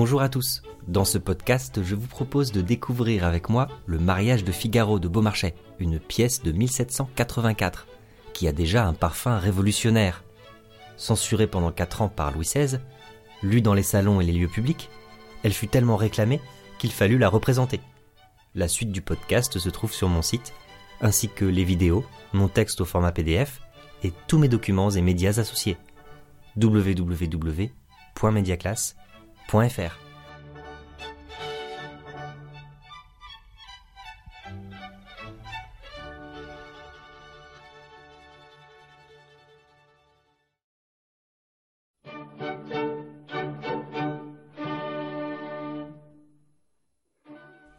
Bonjour à tous. Dans ce podcast, je vous propose de découvrir avec moi Le mariage de Figaro de Beaumarchais, une pièce de 1784, qui a déjà un parfum révolutionnaire. Censurée pendant 4 ans par Louis XVI, lue dans les salons et les lieux publics, elle fut tellement réclamée qu'il fallut la représenter. La suite du podcast se trouve sur mon site, ainsi que les vidéos, mon texte au format PDF et tous mes documents et médias associés.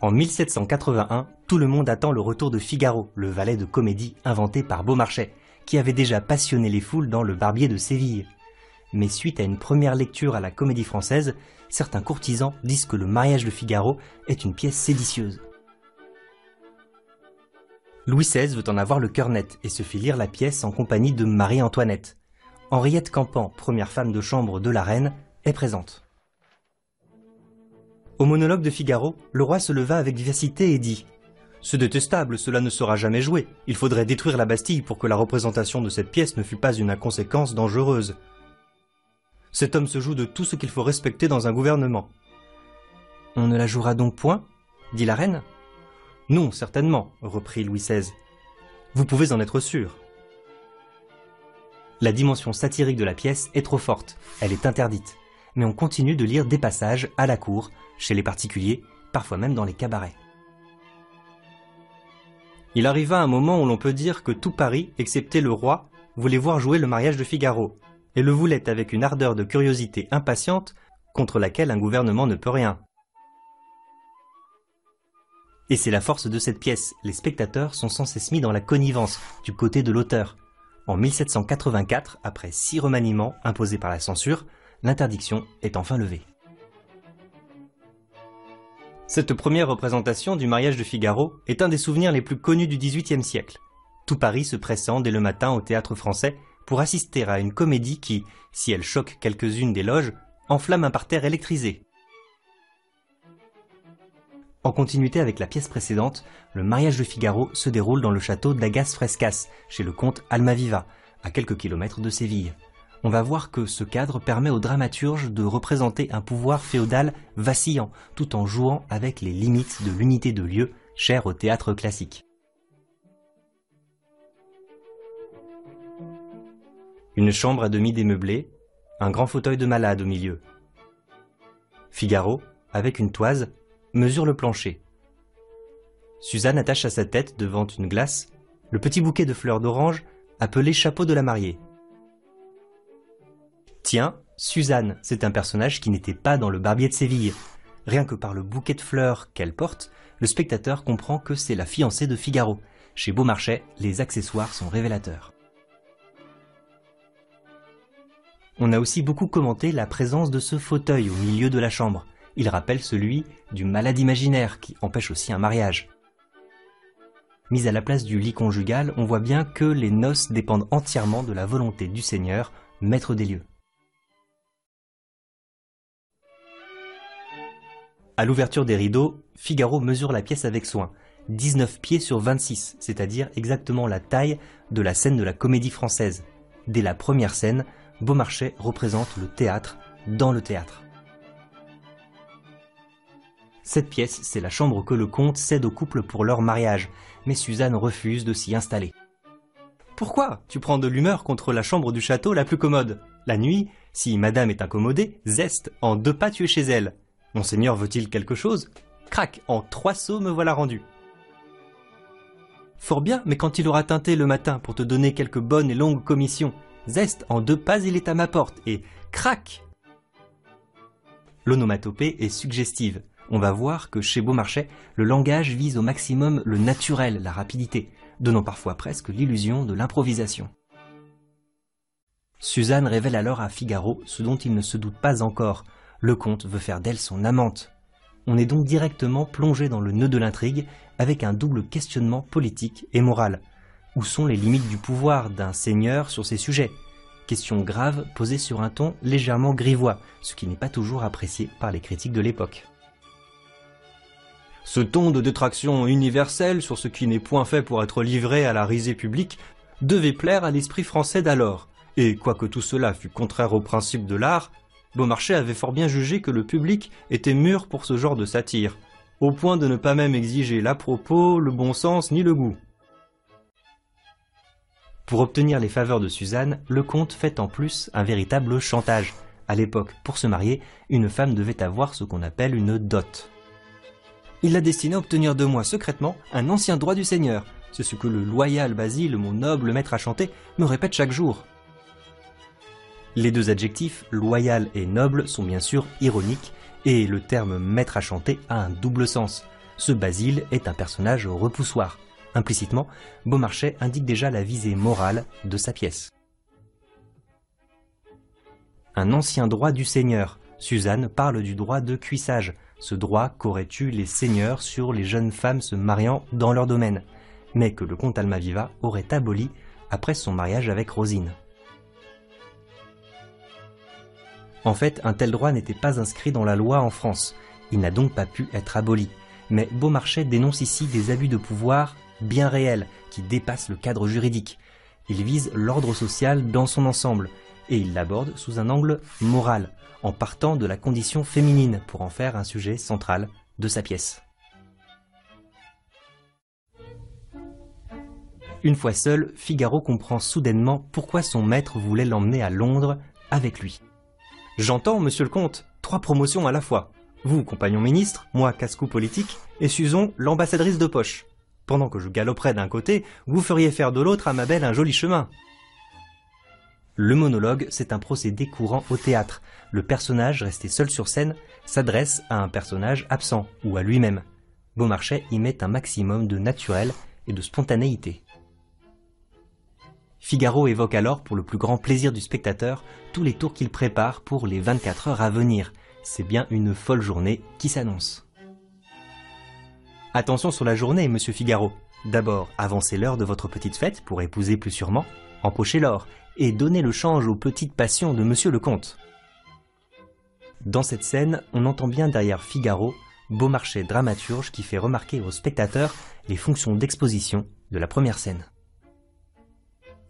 En 1781, tout le monde attend le retour de Figaro, le valet de comédie inventé par Beaumarchais, qui avait déjà passionné les foules dans Le Barbier de Séville. Mais suite à une première lecture à la comédie française, certains courtisans disent que Le mariage de Figaro est une pièce séditieuse. Louis XVI veut en avoir le cœur net et se fait lire la pièce en compagnie de Marie-Antoinette. Henriette Campan, première femme de chambre de la reine, est présente. Au monologue de Figaro, le roi se leva avec vivacité et dit C'est détestable, cela ne sera jamais joué. Il faudrait détruire la Bastille pour que la représentation de cette pièce ne fût pas une inconséquence dangereuse. Cet homme se joue de tout ce qu'il faut respecter dans un gouvernement. On ne la jouera donc point? dit la reine. Non, certainement, reprit Louis XVI. Vous pouvez en être sûr. La dimension satirique de la pièce est trop forte, elle est interdite mais on continue de lire des passages à la cour, chez les particuliers, parfois même dans les cabarets. Il arriva un moment où l'on peut dire que tout Paris, excepté le roi, voulait voir jouer le mariage de Figaro, et le voulait avec une ardeur de curiosité impatiente contre laquelle un gouvernement ne peut rien. Et c'est la force de cette pièce, les spectateurs sont sans cesse mis dans la connivence du côté de l'auteur. En 1784, après six remaniements imposés par la censure, l'interdiction est enfin levée. Cette première représentation du mariage de Figaro est un des souvenirs les plus connus du XVIIIe siècle. Tout Paris se pressant dès le matin au théâtre français pour assister à une comédie qui, si elle choque quelques-unes des loges, enflamme un parterre électrisé. En continuité avec la pièce précédente, le mariage de Figaro se déroule dans le château d'Agas Frescas, chez le comte Almaviva, à quelques kilomètres de Séville on va voir que ce cadre permet au dramaturge de représenter un pouvoir féodal vacillant, tout en jouant avec les limites de l'unité de lieu chère au théâtre classique. Une chambre à demi démeublée, un grand fauteuil de malade au milieu. Figaro, avec une toise, mesure le plancher. Suzanne attache à sa tête, devant une glace, le petit bouquet de fleurs d'orange appelé chapeau de la mariée. Tiens, Suzanne, c'est un personnage qui n'était pas dans le Barbier de Séville. Rien que par le bouquet de fleurs qu'elle porte, le spectateur comprend que c'est la fiancée de Figaro. Chez Beaumarchais, les accessoires sont révélateurs. On a aussi beaucoup commenté la présence de ce fauteuil au milieu de la chambre. Il rappelle celui du malade imaginaire qui empêche aussi un mariage. Mis à la place du lit conjugal, on voit bien que les noces dépendent entièrement de la volonté du Seigneur, maître des lieux. À l'ouverture des rideaux, Figaro mesure la pièce avec soin. 19 pieds sur 26, c'est-à-dire exactement la taille de la scène de la comédie française. Dès la première scène, Beaumarchais représente le théâtre dans le théâtre. Cette pièce, c'est la chambre que le comte cède au couple pour leur mariage, mais Suzanne refuse de s'y installer. Pourquoi Tu prends de l'humeur contre la chambre du château la plus commode? La nuit, si madame est incommodée, zeste, en deux pas tu es chez elle. Monseigneur veut-il quelque chose? Crac, en trois sauts me voilà rendu. Fort bien, mais quand il aura teinté le matin pour te donner quelques bonnes et longues commissions, zeste, en deux pas il est à ma porte, et crac L'onomatopée est suggestive. On va voir que chez Beaumarchais, le langage vise au maximum le naturel, la rapidité, donnant parfois presque l'illusion de l'improvisation. Suzanne révèle alors à Figaro ce dont il ne se doute pas encore, le comte veut faire d'elle son amante. On est donc directement plongé dans le nœud de l'intrigue avec un double questionnement politique et moral. Où sont les limites du pouvoir d'un seigneur sur ces sujets? Question grave posée sur un ton légèrement grivois, ce qui n'est pas toujours apprécié par les critiques de l'époque. Ce ton de détraction universelle sur ce qui n'est point fait pour être livré à la risée publique devait plaire à l'esprit français d'alors, et quoique tout cela fût contraire au principe de l'art, Beaumarchais avait fort bien jugé que le public était mûr pour ce genre de satire, au point de ne pas même exiger l'à-propos, le bon sens ni le goût. Pour obtenir les faveurs de Suzanne, le comte fait en plus un véritable chantage. À l'époque, pour se marier, une femme devait avoir ce qu'on appelle une dot. Il l'a destiné à obtenir de moi secrètement un ancien droit du Seigneur. C'est ce que le loyal Basile, mon noble maître à chanter, me répète chaque jour. Les deux adjectifs, loyal et noble, sont bien sûr ironiques, et le terme maître à chanter a un double sens. Ce Basile est un personnage repoussoir. Implicitement, Beaumarchais indique déjà la visée morale de sa pièce. Un ancien droit du seigneur. Suzanne parle du droit de cuissage, ce droit qu'auraient eu les seigneurs sur les jeunes femmes se mariant dans leur domaine, mais que le comte Almaviva aurait aboli après son mariage avec Rosine. En fait, un tel droit n'était pas inscrit dans la loi en France. Il n'a donc pas pu être aboli. Mais Beaumarchais dénonce ici des abus de pouvoir bien réels qui dépassent le cadre juridique. Il vise l'ordre social dans son ensemble et il l'aborde sous un angle moral, en partant de la condition féminine pour en faire un sujet central de sa pièce. Une fois seul, Figaro comprend soudainement pourquoi son maître voulait l'emmener à Londres avec lui. J'entends, monsieur le comte, trois promotions à la fois. Vous, compagnon ministre, moi, casse-cou politique, et Suzon, l'ambassadrice de poche. Pendant que je galoperais d'un côté, vous feriez faire de l'autre à ma belle un joli chemin. Le monologue, c'est un procédé courant au théâtre. Le personnage, resté seul sur scène, s'adresse à un personnage absent, ou à lui-même. Beaumarchais y met un maximum de naturel et de spontanéité. Figaro évoque alors, pour le plus grand plaisir du spectateur, tous les tours qu'il prépare pour les 24 heures à venir. C'est bien une folle journée qui s'annonce. Attention sur la journée, monsieur Figaro. D'abord, avancez l'heure de votre petite fête pour épouser plus sûrement, empochez l'or et donnez le change aux petites passions de monsieur le comte. Dans cette scène, on entend bien derrière Figaro Beaumarchais dramaturge qui fait remarquer aux spectateurs les fonctions d'exposition de la première scène.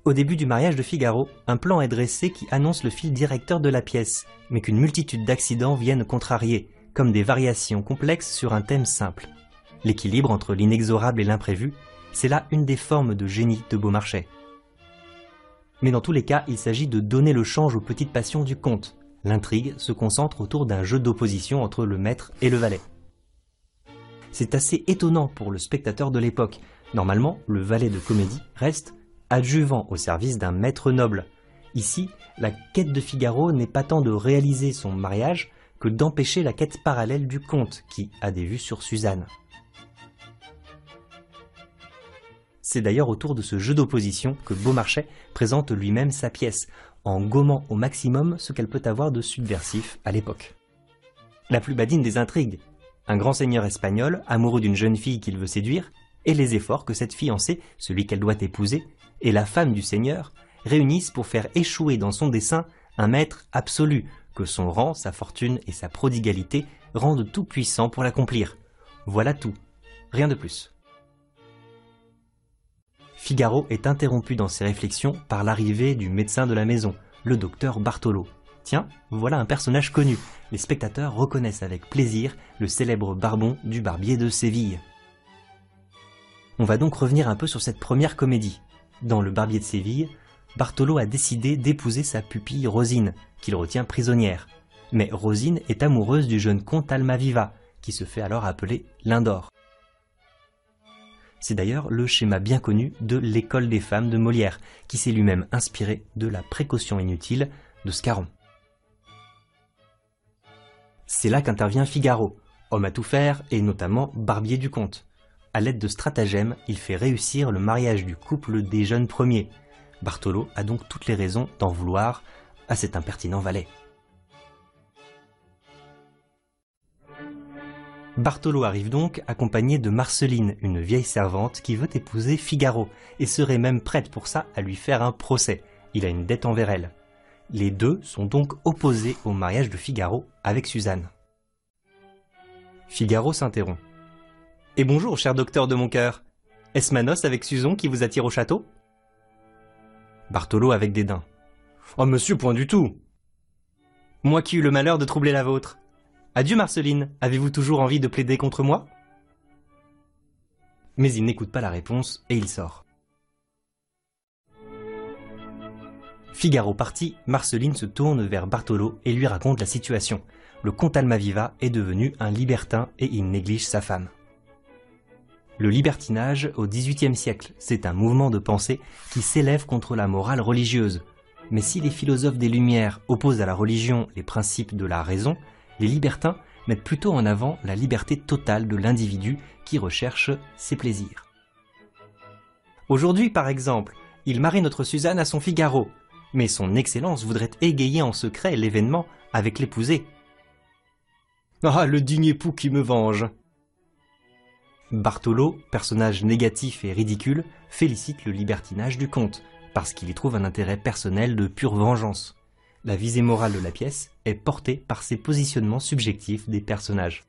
Au début du mariage de Figaro, un plan est dressé qui annonce le fil directeur de la pièce, mais qu'une multitude d'accidents viennent contrarier, comme des variations complexes sur un thème simple. L'équilibre entre l'inexorable et l'imprévu, c'est là une des formes de génie de Beaumarchais. Mais dans tous les cas, il s'agit de donner le change aux petites passions du conte. L'intrigue se concentre autour d'un jeu d'opposition entre le maître et le valet. C'est assez étonnant pour le spectateur de l'époque. Normalement, le valet de comédie reste adjuvant au service d'un maître noble. Ici, la quête de Figaro n'est pas tant de réaliser son mariage que d'empêcher la quête parallèle du comte qui a des vues sur Suzanne. C'est d'ailleurs autour de ce jeu d'opposition que Beaumarchais présente lui-même sa pièce, en gommant au maximum ce qu'elle peut avoir de subversif à l'époque. La plus badine des intrigues, un grand seigneur espagnol, amoureux d'une jeune fille qu'il veut séduire, et les efforts que cette fiancée, celui qu'elle doit épouser, et la femme du Seigneur réunissent pour faire échouer dans son dessein un maître absolu, que son rang, sa fortune et sa prodigalité rendent tout puissant pour l'accomplir. Voilà tout, rien de plus. Figaro est interrompu dans ses réflexions par l'arrivée du médecin de la maison, le docteur Bartolo. Tiens, voilà un personnage connu. Les spectateurs reconnaissent avec plaisir le célèbre barbon du barbier de Séville. On va donc revenir un peu sur cette première comédie. Dans Le Barbier de Séville, Bartolo a décidé d'épouser sa pupille Rosine, qu'il retient prisonnière. Mais Rosine est amoureuse du jeune comte Almaviva, qui se fait alors appeler Lindor. C'est d'ailleurs le schéma bien connu de l'école des femmes de Molière, qui s'est lui-même inspiré de la précaution inutile de Scarron. C'est là qu'intervient Figaro, homme à tout faire et notamment barbier du comte. À l'aide de stratagèmes, il fait réussir le mariage du couple des jeunes premiers. Bartolo a donc toutes les raisons d'en vouloir à cet impertinent valet. Bartolo arrive donc accompagné de Marceline, une vieille servante qui veut épouser Figaro, et serait même prête pour ça à lui faire un procès. Il a une dette envers elle. Les deux sont donc opposés au mariage de Figaro avec Suzanne. Figaro s'interrompt. Et bonjour, cher docteur de mon cœur. Est-ce Manos avec Suzon qui vous attire au château? Bartholo avec dédain. Oh monsieur, point du tout. Moi qui eus le malheur de troubler la vôtre. Adieu Marceline, avez-vous toujours envie de plaider contre moi? Mais il n'écoute pas la réponse et il sort. Figaro parti, Marceline se tourne vers Bartolo et lui raconte la situation. Le comte Almaviva est devenu un libertin et il néglige sa femme. Le libertinage au XVIIIe siècle, c'est un mouvement de pensée qui s'élève contre la morale religieuse. Mais si les philosophes des Lumières opposent à la religion les principes de la raison, les libertins mettent plutôt en avant la liberté totale de l'individu qui recherche ses plaisirs. Aujourd'hui, par exemple, il marie notre Suzanne à son Figaro, mais son Excellence voudrait égayer en secret l'événement avec l'épousée. Ah, le digne époux qui me venge Bartolo, personnage négatif et ridicule, félicite le libertinage du comte, parce qu'il y trouve un intérêt personnel de pure vengeance. La visée morale de la pièce est portée par ces positionnements subjectifs des personnages.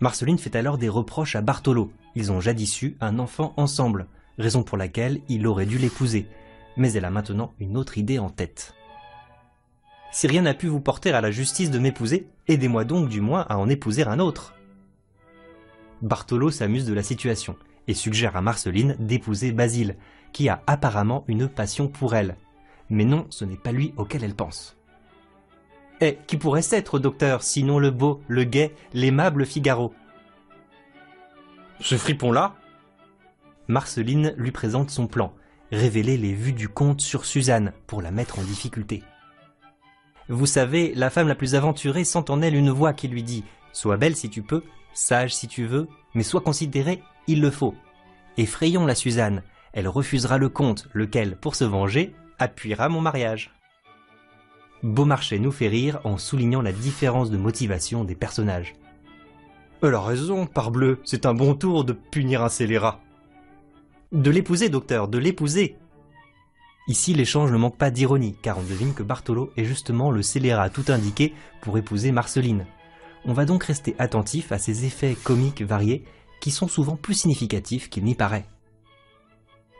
Marceline fait alors des reproches à Bartolo. Ils ont jadis eu un enfant ensemble, raison pour laquelle il aurait dû l'épouser, mais elle a maintenant une autre idée en tête. Si rien n'a pu vous porter à la justice de m'épouser, aidez-moi donc du moins à en épouser un autre. Bartolo s'amuse de la situation et suggère à Marceline d'épouser Basile, qui a apparemment une passion pour elle. Mais non, ce n'est pas lui auquel elle pense. Eh, qui pourrait être, docteur, sinon le beau, le gai, l'aimable Figaro? Ce fripon-là? Marceline lui présente son plan, révéler les vues du comte sur Suzanne pour la mettre en difficulté. Vous savez, la femme la plus aventurée sent en elle une voix qui lui dit Sois belle si tu peux, sage si tu veux, mais sois considérée, il le faut. Effrayons la Suzanne, elle refusera le comte, lequel, pour se venger, appuiera mon mariage. Beaumarchais nous fait rire en soulignant la différence de motivation des personnages. Elle a raison, parbleu, c'est un bon tour de punir un scélérat. De l'épouser, docteur, de l'épouser. Ici, l'échange ne manque pas d'ironie, car on devine que Bartolo est justement le scélérat tout indiqué pour épouser Marceline. On va donc rester attentif à ces effets comiques variés qui sont souvent plus significatifs qu'il n'y paraît.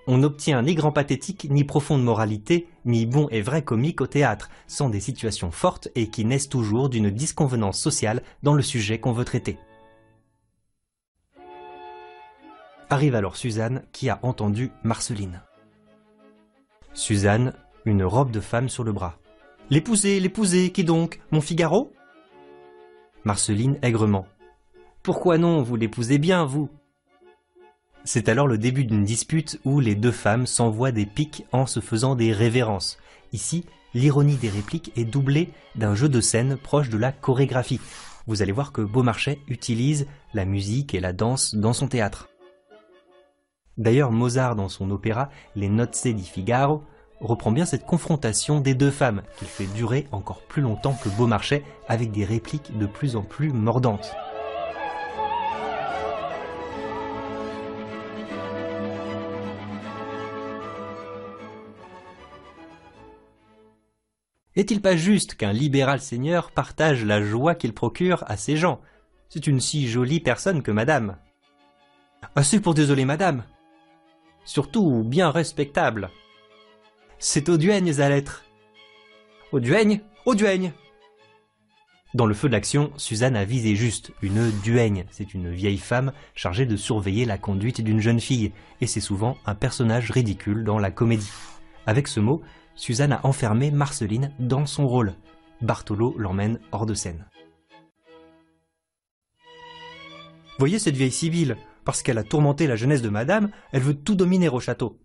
On n'obtient ni grand pathétique, ni profonde moralité, ni bon et vrai comique au théâtre, sans des situations fortes et qui naissent toujours d'une disconvenance sociale dans le sujet qu'on veut traiter. Arrive alors Suzanne qui a entendu Marceline. Suzanne, une robe de femme sur le bras. L'épouser, l'épouser, qui donc? Mon Figaro? Marceline aigrement. Pourquoi non, vous l'épousez bien, vous C'est alors le début d'une dispute où les deux femmes s'envoient des piques en se faisant des révérences. Ici, l'ironie des répliques est doublée d'un jeu de scène proche de la chorégraphie. Vous allez voir que Beaumarchais utilise la musique et la danse dans son théâtre. D'ailleurs, Mozart, dans son opéra Les Nozze di Figaro, reprend bien cette confrontation des deux femmes, qu'il fait durer encore plus longtemps que Beaumarchais, avec des répliques de plus en plus mordantes. Est-il pas juste qu'un libéral seigneur partage la joie qu'il procure à ses gens? C'est une si jolie personne que madame. Assez pour désoler madame, surtout bien respectable. C'est au duègne à l'être. Au duègne Au duègne Dans le feu de l'action, Suzanne a visé juste une duègne. C'est une vieille femme chargée de surveiller la conduite d'une jeune fille, et c'est souvent un personnage ridicule dans la comédie. Avec ce mot, Suzanne a enfermé Marceline dans son rôle. Bartolo l'emmène hors de scène. Voyez cette vieille Sibylle, parce qu'elle a tourmenté la jeunesse de madame, elle veut tout dominer au château.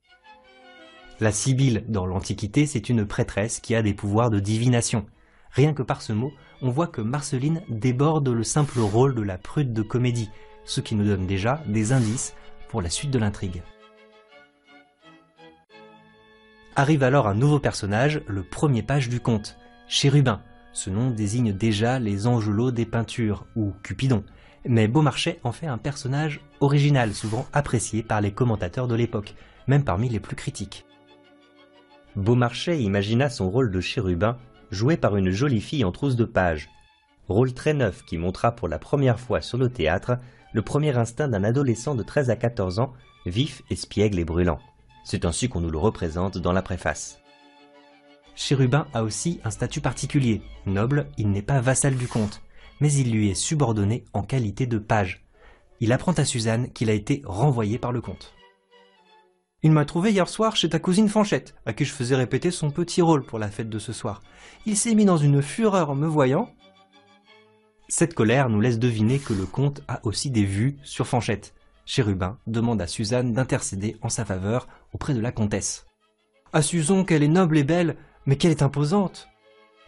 La Sibylle, dans l'Antiquité, c'est une prêtresse qui a des pouvoirs de divination. Rien que par ce mot, on voit que Marceline déborde le simple rôle de la prude de comédie, ce qui nous donne déjà des indices pour la suite de l'intrigue. Arrive alors un nouveau personnage, le premier page du conte, Chérubin. Ce nom désigne déjà les angelots des peintures, ou Cupidon, mais Beaumarchais en fait un personnage original, souvent apprécié par les commentateurs de l'époque, même parmi les plus critiques. Beaumarchais imagina son rôle de chérubin joué par une jolie fille en trousse de page. Rôle très neuf qui montra pour la première fois sur le théâtre le premier instinct d'un adolescent de 13 à 14 ans, vif, espiègle et brûlant. C'est ainsi qu'on nous le représente dans la préface. Chérubin a aussi un statut particulier. Noble, il n'est pas vassal du comte, mais il lui est subordonné en qualité de page. Il apprend à Suzanne qu'il a été renvoyé par le comte. Il m'a trouvé hier soir chez ta cousine Fanchette, à qui je faisais répéter son petit rôle pour la fête de ce soir. Il s'est mis dans une fureur en me voyant. Cette colère nous laisse deviner que le comte a aussi des vues sur Fanchette. Chérubin demande à Suzanne d'intercéder en sa faveur auprès de la comtesse. À Suzon qu'elle est noble et belle, mais qu'elle est imposante.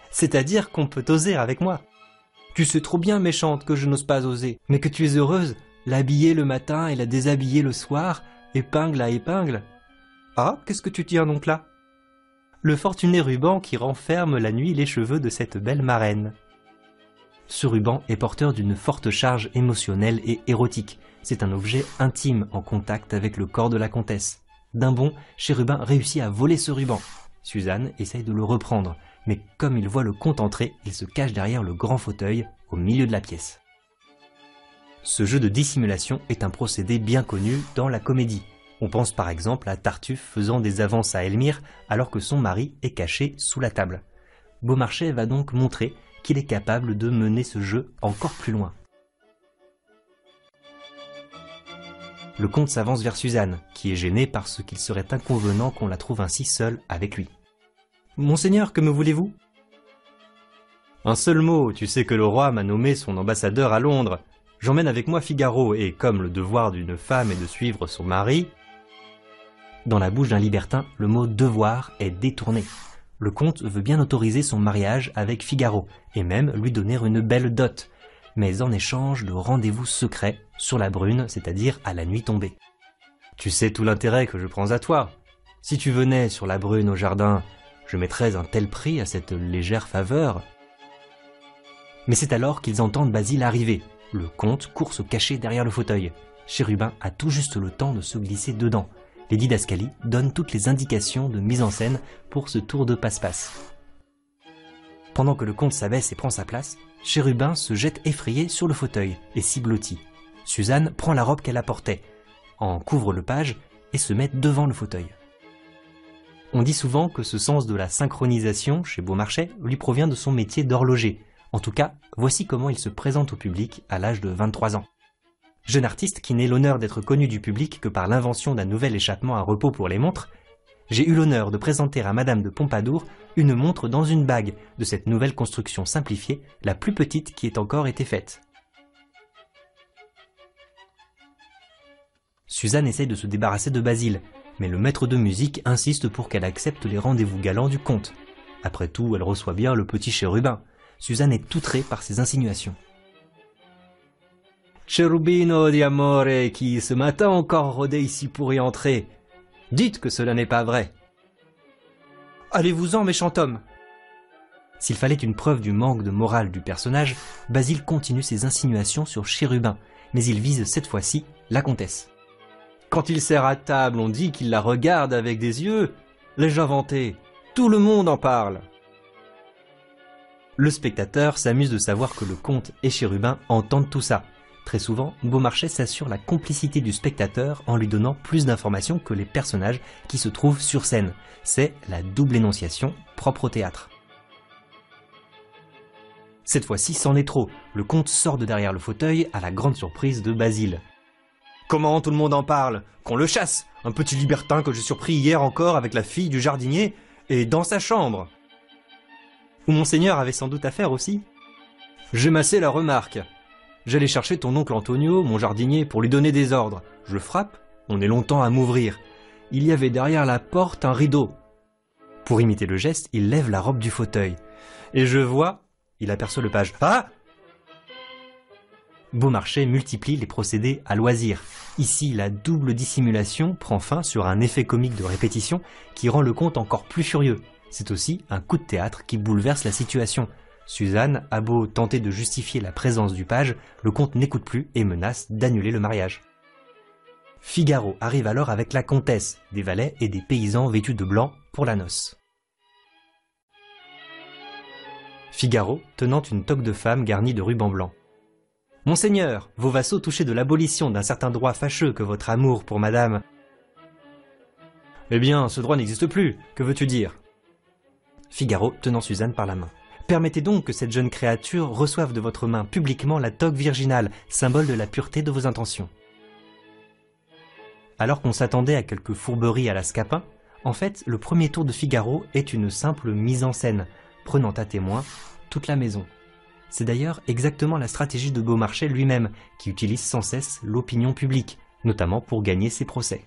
C'est-à-dire qu'on peut oser avec moi. Tu sais trop bien, méchante, que je n'ose pas oser, mais que tu es heureuse, l'habiller le matin et la déshabiller le soir, épingle à épingle. Ah, qu'est-ce que tu tiens donc là? Le fortuné ruban qui renferme la nuit les cheveux de cette belle marraine. Ce ruban est porteur d'une forte charge émotionnelle et érotique. C'est un objet intime en contact avec le corps de la comtesse. D'un bond, Chérubin réussit à voler ce ruban. Suzanne essaye de le reprendre, mais comme il voit le comte entrer, il se cache derrière le grand fauteuil au milieu de la pièce. Ce jeu de dissimulation est un procédé bien connu dans la comédie. On pense par exemple à Tartuffe faisant des avances à Elmire alors que son mari est caché sous la table. Beaumarchais va donc montrer qu'il est capable de mener ce jeu encore plus loin. Le comte s'avance vers Suzanne, qui est gênée parce qu'il serait inconvenant qu'on la trouve ainsi seule avec lui. Monseigneur, que me voulez-vous? Un seul mot, tu sais que le roi m'a nommé son ambassadeur à Londres. J'emmène avec moi Figaro, et comme le devoir d'une femme est de suivre son mari, dans la bouche d'un libertin, le mot devoir est détourné. Le comte veut bien autoriser son mariage avec Figaro, et même lui donner une belle dot, mais en échange de rendez-vous secret sur la brune, c'est-à-dire à la nuit tombée. Tu sais tout l'intérêt que je prends à toi. Si tu venais sur la brune au jardin, je mettrais un tel prix à cette légère faveur. Mais c'est alors qu'ils entendent Basile arriver, le comte court se cacher derrière le fauteuil. Chérubin a tout juste le temps de se glisser dedans. Les didascalies donnent toutes les indications de mise en scène pour ce tour de passe-passe. Pendant que le comte s'abaisse et prend sa place, Chérubin se jette effrayé sur le fauteuil et s'y blottit. Suzanne prend la robe qu'elle apportait, en couvre le page et se met devant le fauteuil. On dit souvent que ce sens de la synchronisation chez Beaumarchais lui provient de son métier d'horloger, en tout cas, voici comment il se présente au public à l'âge de 23 ans. Jeune artiste qui n'est l'honneur d'être connu du public que par l'invention d'un nouvel échappement à repos pour les montres, j'ai eu l'honneur de présenter à Madame de Pompadour une montre dans une bague de cette nouvelle construction simplifiée, la plus petite qui ait encore été faite. Suzanne essaye de se débarrasser de Basile, mais le maître de musique insiste pour qu'elle accepte les rendez-vous galants du comte. Après tout, elle reçoit bien le petit chérubin. Suzanne est outrée par ces insinuations. Cherubino di amore qui ce matin encore rôdait ici pour y entrer. Dites que cela n'est pas vrai. Allez-vous-en, méchant homme. S'il fallait une preuve du manque de morale du personnage, Basile continue ses insinuations sur Chérubin, mais il vise cette fois-ci la comtesse. Quand il sert à table, on dit qu'il la regarde avec des yeux. L'ai-je Tout le monde en parle. Le spectateur s'amuse de savoir que le comte et Chérubin entendent tout ça. Très souvent, Beaumarchais s'assure la complicité du spectateur en lui donnant plus d'informations que les personnages qui se trouvent sur scène. C'est la double énonciation propre au théâtre. Cette fois-ci, c'en est trop. Le comte sort de derrière le fauteuil à la grande surprise de Basile. Comment tout le monde en parle? Qu'on le chasse? Un petit libertin que j'ai surpris hier encore avec la fille du jardinier et dans sa chambre où monseigneur avait sans doute affaire aussi. J'ai massé la remarque. J'allais chercher ton oncle Antonio, mon jardinier, pour lui donner des ordres. Je frappe, on est longtemps à m'ouvrir. Il y avait derrière la porte un rideau. Pour imiter le geste, il lève la robe du fauteuil. Et je vois, il aperçoit le page. Ah Beaumarchais multiplie les procédés à loisir. Ici, la double dissimulation prend fin sur un effet comique de répétition qui rend le comte encore plus furieux. C'est aussi un coup de théâtre qui bouleverse la situation. Suzanne a beau tenter de justifier la présence du page, le comte n'écoute plus et menace d'annuler le mariage. Figaro arrive alors avec la comtesse, des valets et des paysans vêtus de blanc pour la noce. Figaro tenant une toque de femme garnie de rubans blancs. Monseigneur, vos vassaux touchaient de l'abolition d'un certain droit fâcheux que votre amour pour madame. Eh bien, ce droit n'existe plus, que veux-tu dire? Figaro tenant Suzanne par la main. Permettez donc que cette jeune créature reçoive de votre main publiquement la toque virginale, symbole de la pureté de vos intentions. Alors qu'on s'attendait à quelques fourberies à la Scapin, en fait, le premier tour de Figaro est une simple mise en scène, prenant à témoin toute la maison. C'est d'ailleurs exactement la stratégie de Beaumarchais lui-même, qui utilise sans cesse l'opinion publique, notamment pour gagner ses procès.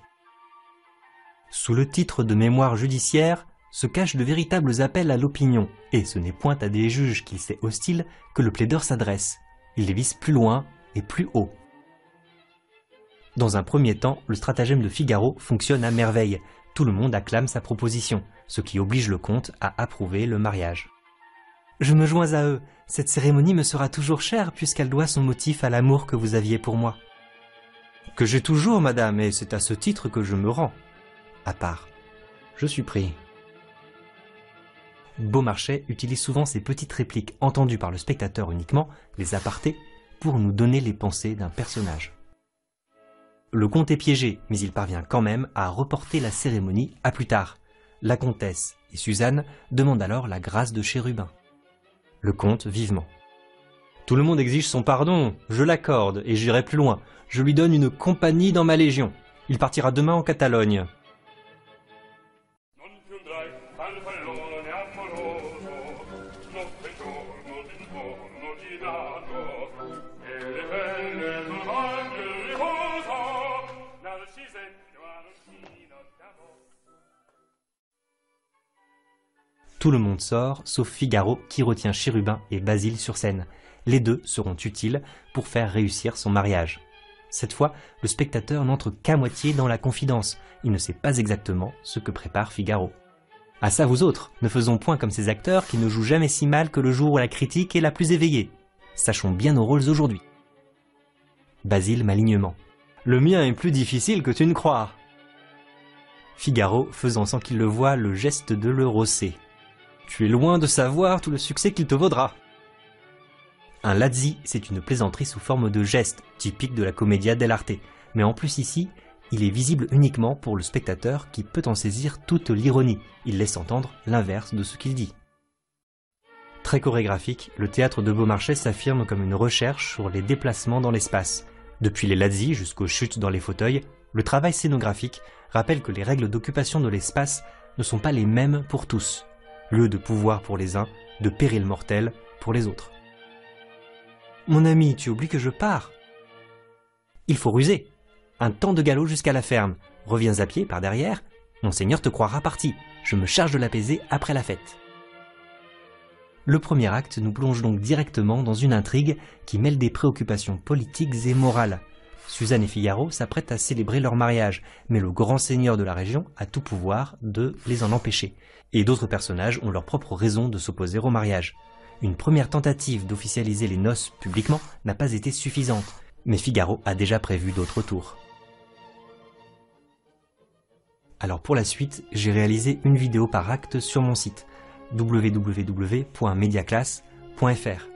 Sous le titre de mémoire judiciaire se cachent de véritables appels à l'opinion, et ce n'est point à des juges qu'il sait hostiles que le plaideur s'adresse. Il les vise plus loin et plus haut. Dans un premier temps, le stratagème de Figaro fonctionne à merveille. Tout le monde acclame sa proposition, ce qui oblige le comte à approuver le mariage. Je me joins à eux. Cette cérémonie me sera toujours chère puisqu'elle doit son motif à l'amour que vous aviez pour moi. Que j'ai toujours, madame, et c'est à ce titre que je me rends. À part. Je suis pris. Beaumarchais utilise souvent ces petites répliques entendues par le spectateur uniquement, les apartés, pour nous donner les pensées d'un personnage. Le comte est piégé, mais il parvient quand même à reporter la cérémonie à plus tard. La comtesse et Suzanne demandent alors la grâce de Chérubin. Le comte vivement. Tout le monde exige son pardon, je l'accorde et j'irai plus loin. Je lui donne une compagnie dans ma légion. Il partira demain en Catalogne. Tout le monde sort, sauf Figaro qui retient Chérubin et Basile sur scène. Les deux seront utiles pour faire réussir son mariage. Cette fois, le spectateur n'entre qu'à moitié dans la confidence. Il ne sait pas exactement ce que prépare Figaro. À ça vous autres, ne faisons point comme ces acteurs qui ne jouent jamais si mal que le jour où la critique est la plus éveillée. Sachons bien nos rôles aujourd'hui. Basile malignement. Le mien est plus difficile que tu ne crois. Figaro faisant sans qu'il le voie le geste de le rosser. Tu es loin de savoir tout le succès qu'il te vaudra. Un lazzi, c'est une plaisanterie sous forme de geste, typique de la commedia dell'arte. Mais en plus ici, il est visible uniquement pour le spectateur qui peut en saisir toute l'ironie. Il laisse entendre l'inverse de ce qu'il dit. Très chorégraphique, le théâtre de Beaumarchais s'affirme comme une recherche sur les déplacements dans l'espace. Depuis les lazzi jusqu'aux chutes dans les fauteuils, le travail scénographique rappelle que les règles d'occupation de l'espace ne sont pas les mêmes pour tous lieu de pouvoir pour les uns, de péril mortel pour les autres. Mon ami, tu oublies que je pars. Il faut ruser. Un temps de galop jusqu'à la ferme. Reviens à pied par derrière. Monseigneur te croira parti. Je me charge de l'apaiser après la fête. Le premier acte nous plonge donc directement dans une intrigue qui mêle des préoccupations politiques et morales. Suzanne et Figaro s'apprêtent à célébrer leur mariage, mais le grand seigneur de la région a tout pouvoir de les en empêcher. Et d'autres personnages ont leur propre raison de s'opposer au mariage. Une première tentative d'officialiser les noces publiquement n'a pas été suffisante, mais Figaro a déjà prévu d'autres tours. Alors pour la suite, j'ai réalisé une vidéo par acte sur mon site www.mediaclass.fr.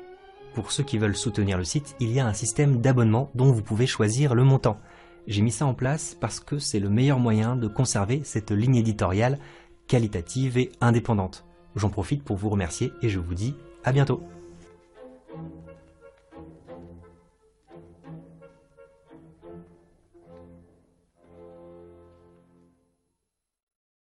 Pour ceux qui veulent soutenir le site, il y a un système d'abonnement dont vous pouvez choisir le montant. J'ai mis ça en place parce que c'est le meilleur moyen de conserver cette ligne éditoriale qualitative et indépendante. J'en profite pour vous remercier et je vous dis à bientôt.